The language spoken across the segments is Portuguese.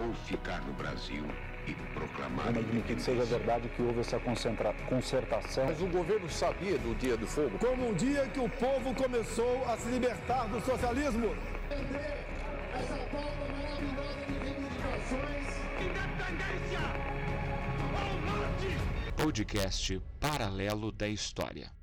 ou ficar no Brasil e proclamar. Admitir que seja verdade que houve essa concentra... concertação. Mas o governo sabia do dia do fogo. Como um dia que o povo começou a se libertar do socialismo. Essa pauta maravilhosa de reivindicações. Independência! Ao norte! Podcast Paralelo da História.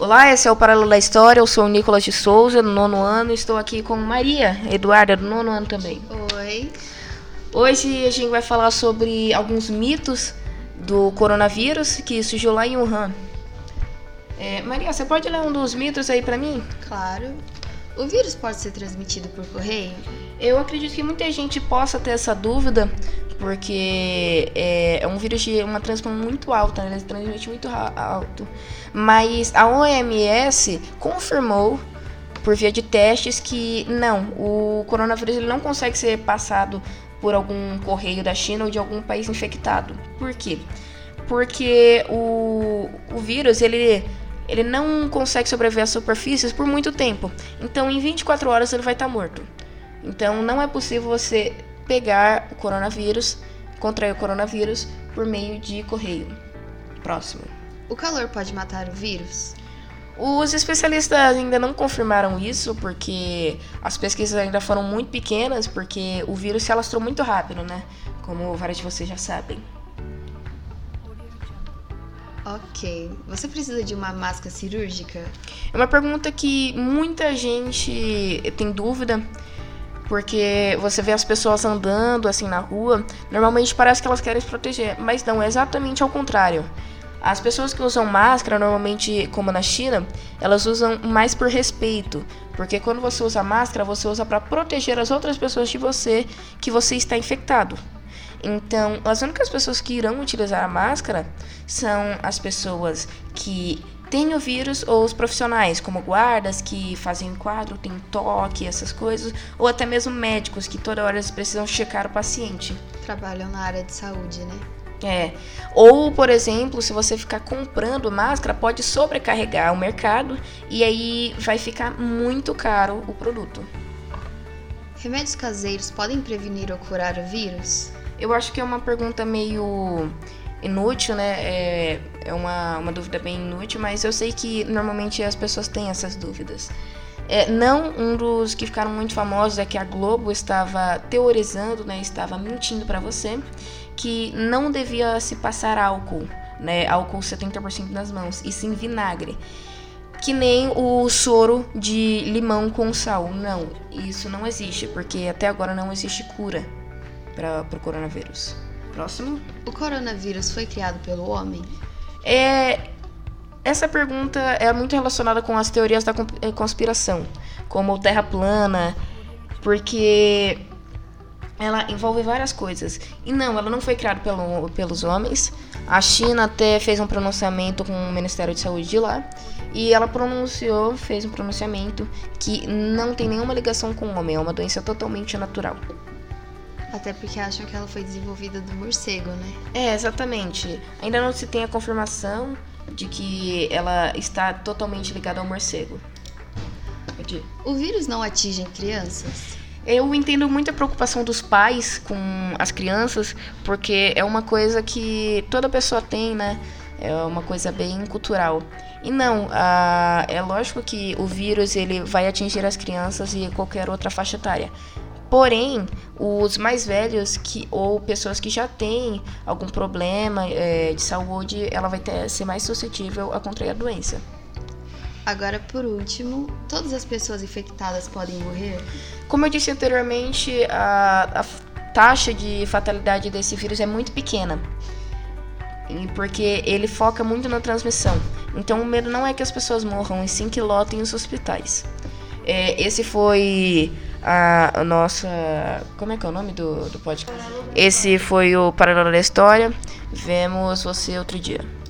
Olá, esse é o Paralelo da História. Eu sou o Nicolas de Souza, do nono ano. Estou aqui com Maria Eduarda, do nono ano também. Oi. Hoje a gente vai falar sobre alguns mitos do coronavírus que surgiu lá em Wuhan. É, Maria, você pode ler um dos mitos aí para mim? Claro. O vírus pode ser transmitido por correio? Eu acredito que muita gente possa ter essa dúvida, porque é, é um vírus de uma transmissão muito alta, né? ele transmite muito alto. Mas a OMS confirmou por via de testes que não, o coronavírus ele não consegue ser passado por algum correio da China ou de algum país infectado. Por quê? Porque o, o vírus ele ele não consegue sobreviver às superfícies por muito tempo. Então, em 24 horas ele vai estar morto. Então, não é possível você pegar o coronavírus, contrair o coronavírus por meio de correio. Próximo. O calor pode matar o vírus? Os especialistas ainda não confirmaram isso, porque as pesquisas ainda foram muito pequenas, porque o vírus se alastrou muito rápido, né? Como vários de vocês já sabem. Ok. Você precisa de uma máscara cirúrgica? É uma pergunta que muita gente tem dúvida, porque você vê as pessoas andando assim na rua, normalmente parece que elas querem se proteger, mas não, é exatamente ao contrário. As pessoas que usam máscara, normalmente, como na China, elas usam mais por respeito, porque quando você usa máscara, você usa para proteger as outras pessoas de você que você está infectado. Então, as únicas pessoas que irão utilizar a máscara são as pessoas que têm o vírus ou os profissionais, como guardas que fazem quadro, tem toque, essas coisas, ou até mesmo médicos que toda hora eles precisam checar o paciente. Trabalham na área de saúde, né? É. Ou, por exemplo, se você ficar comprando máscara, pode sobrecarregar o mercado e aí vai ficar muito caro o produto. Remédios caseiros podem prevenir ou curar o vírus? Eu acho que é uma pergunta meio inútil, né? É, é uma, uma dúvida bem inútil, mas eu sei que normalmente as pessoas têm essas dúvidas. É, não um dos que ficaram muito famosos é que a Globo estava teorizando, né? Estava mentindo para você que não devia se passar álcool, né? Álcool 70% nas mãos, e sim vinagre. Que nem o soro de limão com sal. Não, isso não existe, porque até agora não existe cura para o coronavírus. Próximo. O coronavírus foi criado pelo homem? É, essa pergunta é muito relacionada com as teorias da conspiração, como terra plana, porque ela envolve várias coisas. E não, ela não foi criada pelo, pelos homens. A China até fez um pronunciamento com o Ministério de Saúde de lá. E ela pronunciou, fez um pronunciamento que não tem nenhuma ligação com o homem, é uma doença totalmente natural. Até porque acham que ela foi desenvolvida do morcego, né? É, exatamente. Ainda não se tem a confirmação de que ela está totalmente ligada ao morcego. O vírus não atinge crianças? Eu entendo muita preocupação dos pais com as crianças, porque é uma coisa que toda pessoa tem, né? É uma coisa bem cultural. E não, a, é lógico que o vírus ele vai atingir as crianças e qualquer outra faixa etária. Porém, os mais velhos que ou pessoas que já têm algum problema é, de saúde, ela vai ter, ser mais suscetível a contrair a doença. Agora, por último, todas as pessoas infectadas podem morrer? Como eu disse anteriormente, a, a taxa de fatalidade desse vírus é muito pequena porque ele foca muito na transmissão. Então o medo não é que as pessoas morram, e sim que lotem os hospitais. É, esse foi a, nossa. Como é que é o nome do, do podcast? Esse foi o Paralelo da História. Vemos você outro dia.